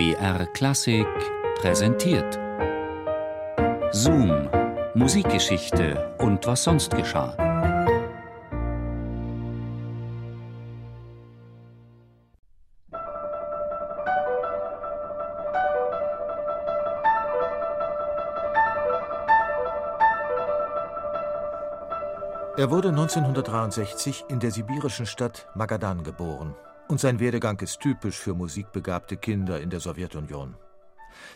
BR Klassik präsentiert. Zoom, Musikgeschichte und was sonst geschah. Er wurde 1963 in der sibirischen Stadt Magadan geboren und sein Werdegang ist typisch für musikbegabte Kinder in der Sowjetunion.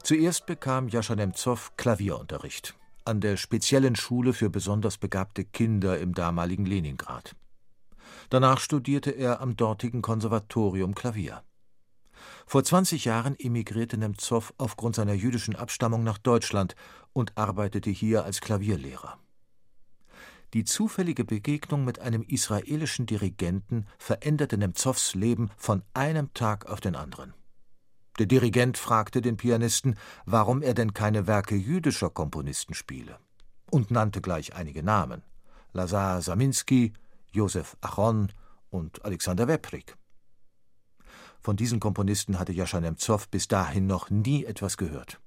Zuerst bekam Jascha Nemzow Klavierunterricht an der speziellen Schule für besonders begabte Kinder im damaligen Leningrad. Danach studierte er am dortigen Konservatorium Klavier. Vor 20 Jahren emigrierte Nemzow aufgrund seiner jüdischen Abstammung nach Deutschland und arbeitete hier als Klavierlehrer. Die zufällige Begegnung mit einem israelischen Dirigenten veränderte Nemzows Leben von einem Tag auf den anderen. Der Dirigent fragte den Pianisten, warum er denn keine Werke jüdischer Komponisten spiele, und nannte gleich einige Namen: Lazar Saminsky, Josef Achon und Alexander Weprik. Von diesen Komponisten hatte Jascha Nemzow bis dahin noch nie etwas gehört.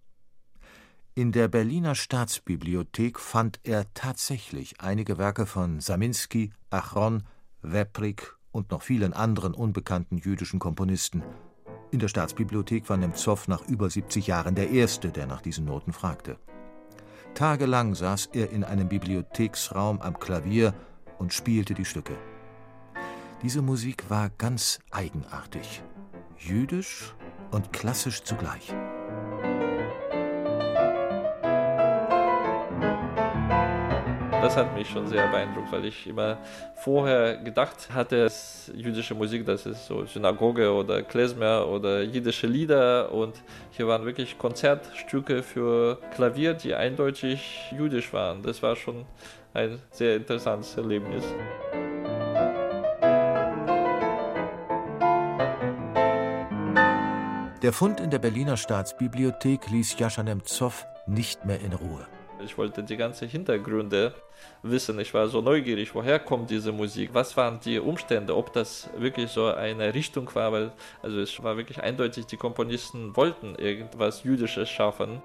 In der Berliner Staatsbibliothek fand er tatsächlich einige Werke von Saminsky, Achron, Weprik und noch vielen anderen unbekannten jüdischen Komponisten. In der Staatsbibliothek war Nemzow nach über 70 Jahren der Erste, der nach diesen Noten fragte. Tagelang saß er in einem Bibliotheksraum am Klavier und spielte die Stücke. Diese Musik war ganz eigenartig, jüdisch und klassisch zugleich. Das hat mich schon sehr beeindruckt, weil ich immer vorher gedacht hatte, jüdische Musik, das ist so Synagoge oder Klezmer oder jiddische Lieder und hier waren wirklich Konzertstücke für Klavier, die eindeutig jüdisch waren. Das war schon ein sehr interessantes Erlebnis. Der Fund in der Berliner Staatsbibliothek ließ Jascha Nemzow nicht mehr in Ruhe. Ich wollte die ganzen Hintergründe wissen. Ich war so neugierig, woher kommt diese Musik? Was waren die Umstände? Ob das wirklich so eine Richtung war? Weil, also es war wirklich eindeutig, die Komponisten wollten irgendwas Jüdisches schaffen.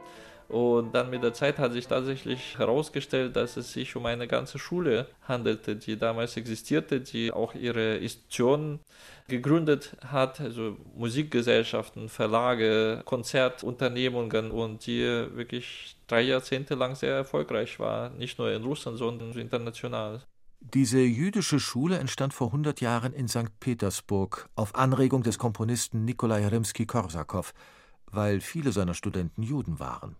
Und dann mit der Zeit hat sich tatsächlich herausgestellt, dass es sich um eine ganze Schule handelte, die damals existierte, die auch ihre Institutionen gegründet hat, also Musikgesellschaften, Verlage, Konzertunternehmungen und die wirklich drei Jahrzehnte lang sehr erfolgreich war, nicht nur in Russland, sondern international. Diese jüdische Schule entstand vor 100 Jahren in St. Petersburg auf Anregung des Komponisten Nikolai Rimsky-Korsakow, weil viele seiner Studenten Juden waren.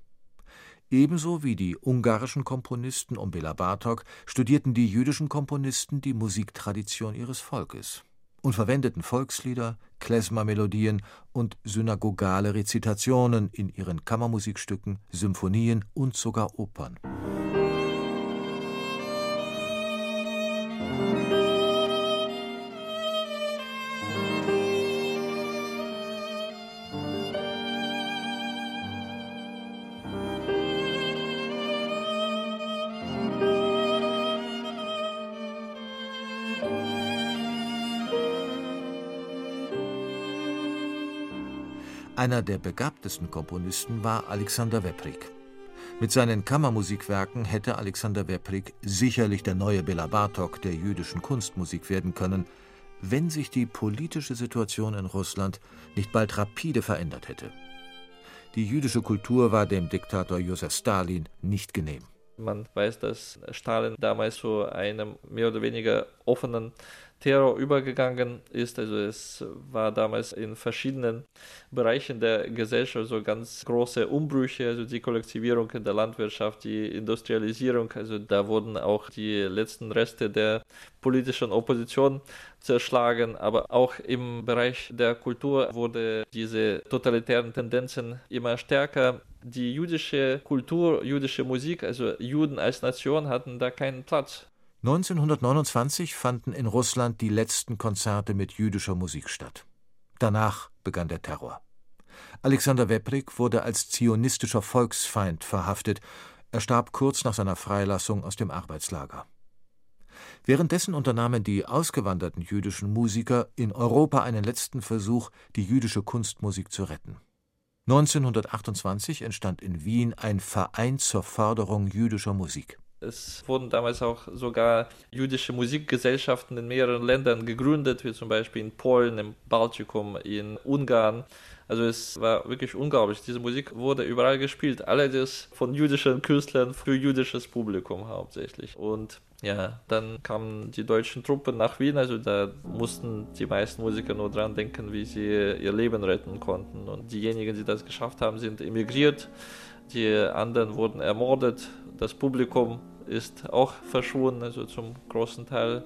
Ebenso wie die ungarischen Komponisten um Bela Bartok studierten die jüdischen Komponisten die Musiktradition ihres Volkes und verwendeten Volkslieder, Klezmer-Melodien und synagogale Rezitationen in ihren Kammermusikstücken, Symphonien und sogar Opern. Einer der begabtesten Komponisten war Alexander Weprik. Mit seinen Kammermusikwerken hätte Alexander Weprik sicherlich der neue Bela Bartok der jüdischen Kunstmusik werden können, wenn sich die politische Situation in Russland nicht bald rapide verändert hätte. Die jüdische Kultur war dem Diktator Josef Stalin nicht genehm. Man weiß, dass Stalin damals zu einem mehr oder weniger offenen Terror übergegangen ist. Also es war damals in verschiedenen Bereichen der Gesellschaft so ganz große Umbrüche, also die Kollektivierung in der Landwirtschaft, die Industrialisierung, also da wurden auch die letzten Reste der politischen Opposition zerschlagen, aber auch im Bereich der Kultur wurde diese totalitären Tendenzen immer stärker. Die jüdische Kultur, jüdische Musik, also Juden als Nation hatten da keinen Platz. 1929 fanden in Russland die letzten Konzerte mit jüdischer Musik statt. Danach begann der Terror. Alexander Weprik wurde als zionistischer Volksfeind verhaftet. Er starb kurz nach seiner Freilassung aus dem Arbeitslager. Währenddessen unternahmen die ausgewanderten jüdischen Musiker in Europa einen letzten Versuch, die jüdische Kunstmusik zu retten. 1928 entstand in Wien ein Verein zur Förderung jüdischer Musik. Es wurden damals auch sogar jüdische Musikgesellschaften in mehreren Ländern gegründet, wie zum Beispiel in Polen, im Baltikum, in Ungarn. Also es war wirklich unglaublich. Diese Musik wurde überall gespielt. Alles von jüdischen Künstlern für jüdisches Publikum hauptsächlich. Und ja, dann kamen die deutschen Truppen nach Wien, also da mussten die meisten Musiker nur dran denken, wie sie ihr Leben retten konnten. Und diejenigen, die das geschafft haben, sind emigriert, die anderen wurden ermordet, das Publikum ist auch verschwunden, also zum großen Teil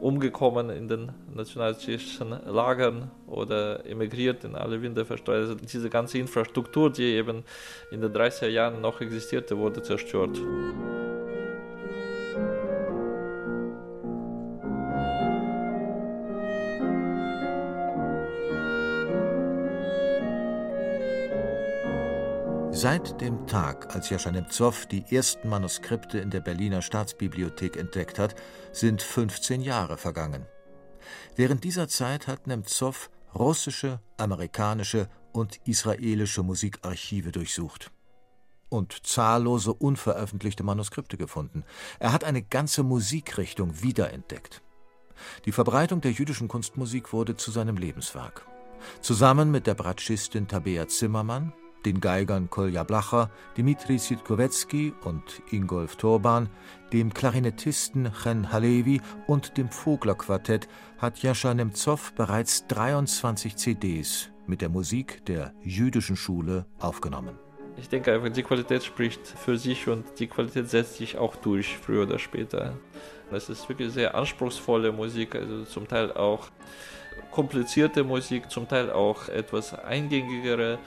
umgekommen in den nationalsozialistischen Lagern oder emigriert in alle Winde versteuert. Also diese ganze Infrastruktur, die eben in den 30er Jahren noch existierte, wurde zerstört. Seit dem Tag, als Jascha Nemzow die ersten Manuskripte in der Berliner Staatsbibliothek entdeckt hat, sind 15 Jahre vergangen. Während dieser Zeit hat Nemzow russische, amerikanische und israelische Musikarchive durchsucht und zahllose unveröffentlichte Manuskripte gefunden. Er hat eine ganze Musikrichtung wiederentdeckt. Die Verbreitung der jüdischen Kunstmusik wurde zu seinem Lebenswerk. Zusammen mit der Bratschistin Tabea Zimmermann den Geigern Kolja Blacher, Dmitri Sitkowetzki und Ingolf Turban, dem Klarinettisten Chen Halevi und dem Vogler-Quartett hat Jascha Nemzow bereits 23 CDs mit der Musik der jüdischen Schule aufgenommen. Ich denke einfach, die Qualität spricht für sich und die Qualität setzt sich auch durch, früher oder später. Es ist wirklich sehr anspruchsvolle Musik, also zum Teil auch komplizierte Musik, zum Teil auch etwas eingängigere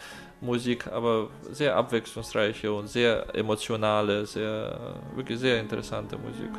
Musik, aber sehr abwechslungsreiche und sehr emotionale, sehr, wirklich sehr interessante Musik.